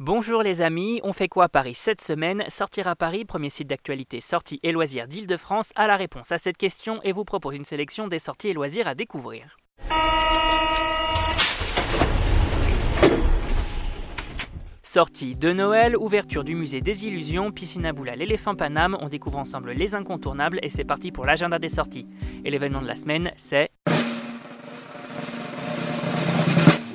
Bonjour les amis, on fait quoi à Paris cette semaine Sortir à Paris, premier site d'actualité sorties et loisirs d'Île-de-France, a la réponse à cette question et vous propose une sélection des sorties et loisirs à découvrir. Sortie de Noël, ouverture du musée des illusions, piscine à boules à l'éléphant Paname, on découvre ensemble les incontournables et c'est parti pour l'agenda des sorties. Et l'événement de la semaine, c'est...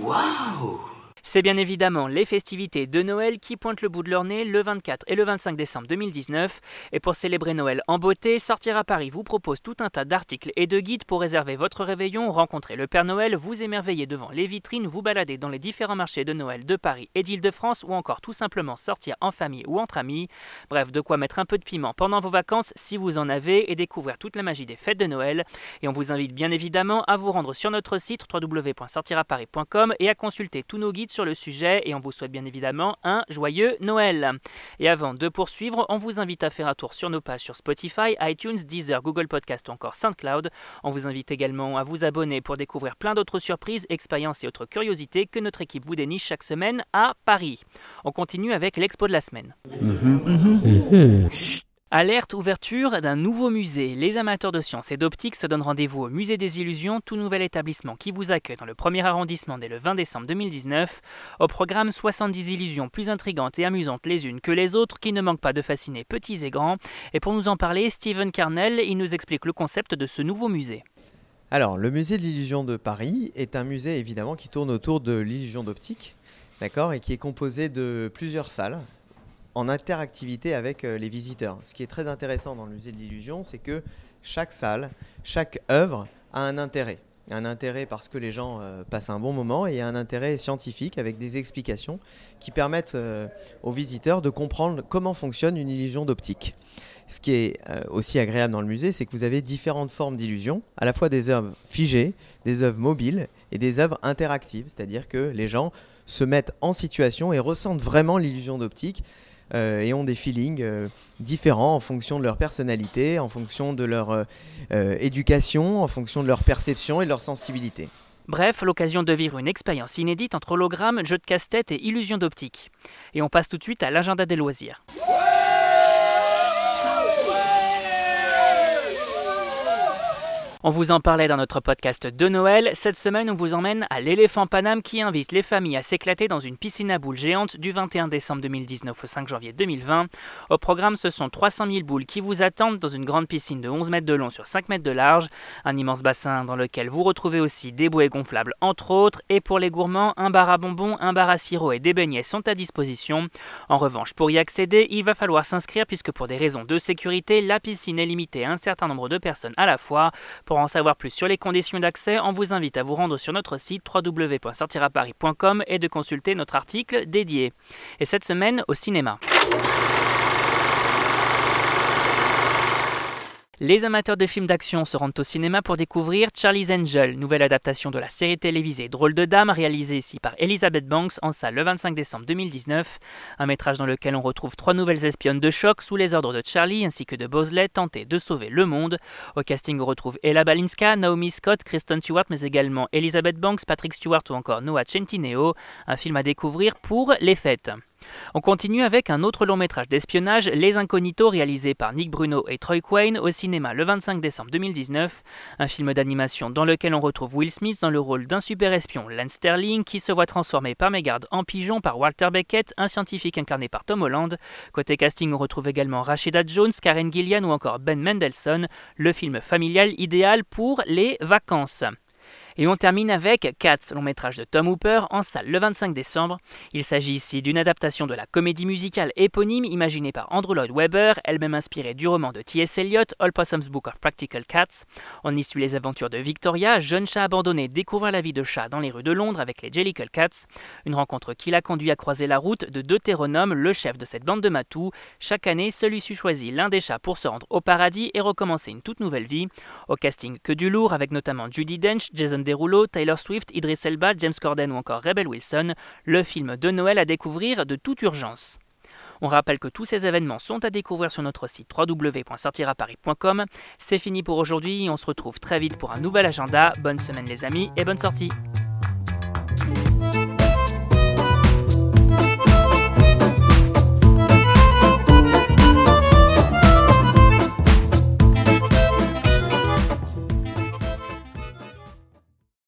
Waouh C'est bien évidemment les festivités de Noël qui pointent le bout de leur nez le 24 et le 25 décembre 2019. Et pour célébrer Noël en beauté, Sortir à Paris vous propose tout un tas d'articles et de guides pour réserver votre réveillon, rencontrer le Père Noël, vous émerveiller devant les vitrines, vous balader dans les différents marchés de Noël de Paris et d'Île-de-France ou encore tout simplement sortir en famille ou entre amis. Bref, de quoi mettre un peu de piment pendant vos vacances si vous en avez et découvrir toute la magie des fêtes de Noël. Et on vous invite bien évidemment à vous rendre sur notre site www.sortiraparis.com et à consulter tous nos guides sur le sujet et on vous souhaite bien évidemment un joyeux Noël. Et avant de poursuivre, on vous invite à faire un tour sur nos pages sur Spotify, iTunes, Deezer, Google Podcast ou encore SoundCloud. On vous invite également à vous abonner pour découvrir plein d'autres surprises, expériences et autres curiosités que notre équipe vous déniche chaque semaine à Paris. On continue avec l'expo de la semaine. Alerte ouverture d'un nouveau musée. Les amateurs de sciences et d'optique se donnent rendez-vous au Musée des Illusions, tout nouvel établissement qui vous accueille dans le premier arrondissement dès le 20 décembre 2019. Au programme 70 illusions plus intrigantes et amusantes les unes que les autres qui ne manquent pas de fasciner petits et grands. Et pour nous en parler, Steven Carnell, il nous explique le concept de ce nouveau musée. Alors, le musée de l'illusion de Paris est un musée évidemment qui tourne autour de l'illusion d'optique, d'accord, et qui est composé de plusieurs salles en interactivité avec euh, les visiteurs. Ce qui est très intéressant dans le musée de l'illusion, c'est que chaque salle, chaque œuvre a un intérêt. Un intérêt parce que les gens euh, passent un bon moment et un intérêt scientifique avec des explications qui permettent euh, aux visiteurs de comprendre comment fonctionne une illusion d'optique. Ce qui est aussi agréable dans le musée, c'est que vous avez différentes formes d'illusions, à la fois des œuvres figées, des œuvres mobiles et des œuvres interactives, c'est-à-dire que les gens se mettent en situation et ressentent vraiment l'illusion d'optique euh, et ont des feelings euh, différents en fonction de leur personnalité, en fonction de leur euh, éducation, en fonction de leur perception et de leur sensibilité. Bref, l'occasion de vivre une expérience inédite entre hologramme, jeu de casse-tête et illusion d'optique. Et on passe tout de suite à l'agenda des loisirs. On vous en parlait dans notre podcast de Noël. Cette semaine, on vous emmène à l'éléphant Paname qui invite les familles à s'éclater dans une piscine à boules géante du 21 décembre 2019 au 5 janvier 2020. Au programme, ce sont 300 000 boules qui vous attendent dans une grande piscine de 11 mètres de long sur 5 mètres de large, un immense bassin dans lequel vous retrouvez aussi des bouées gonflables entre autres, et pour les gourmands, un bar à bonbons, un bar à sirop et des beignets sont à disposition. En revanche, pour y accéder, il va falloir s'inscrire puisque pour des raisons de sécurité, la piscine est limitée à un certain nombre de personnes à la fois. Pour en savoir plus sur les conditions d'accès, on vous invite à vous rendre sur notre site www.sortiraparis.com et de consulter notre article dédié. Et cette semaine au cinéma. Les amateurs de films d'action se rendent au cinéma pour découvrir Charlie's Angel, nouvelle adaptation de la série télévisée Drôle de Dame, réalisée ici par Elizabeth Banks en salle le 25 décembre 2019. Un métrage dans lequel on retrouve trois nouvelles espionnes de choc sous les ordres de Charlie ainsi que de Bosley tentées de sauver le monde. Au casting, on retrouve Ella Balinska, Naomi Scott, Kristen Stewart, mais également Elizabeth Banks, Patrick Stewart ou encore Noah Centineo. Un film à découvrir pour les fêtes. On continue avec un autre long métrage d'espionnage, Les Incognitos, réalisé par Nick Bruno et Troy Quayne au cinéma le 25 décembre 2019. Un film d'animation dans lequel on retrouve Will Smith dans le rôle d'un super espion, Lance Sterling, qui se voit transformé par mégarde en pigeon par Walter Beckett, un scientifique incarné par Tom Holland. Côté casting, on retrouve également Rashida Jones, Karen Gillian ou encore Ben Mendelssohn, le film familial idéal pour les vacances. Et on termine avec Cats, long métrage de Tom Hooper, en salle le 25 décembre. Il s'agit ici d'une adaptation de la comédie musicale éponyme imaginée par Andrew Lloyd Webber, elle-même inspirée du roman de T.S. Eliot, All Possum's Book of Practical Cats. On y suit les aventures de Victoria, jeune chat abandonné découvre la vie de chat dans les rues de Londres avec les Jellicle Cats. Une rencontre qui l'a conduit à croiser la route de Deutéronome, le chef de cette bande de matous. Chaque année, celui-ci choisit l'un des chats pour se rendre au paradis et recommencer une toute nouvelle vie. Au casting que du lourd avec notamment Judy Dench, Jason Derulo, Taylor Swift, Idris Elba, James Corden ou encore Rebel Wilson, le film de Noël à découvrir de toute urgence. On rappelle que tous ces événements sont à découvrir sur notre site www.sortiraparis.com. C'est fini pour aujourd'hui, on se retrouve très vite pour un nouvel agenda. Bonne semaine les amis et bonne sortie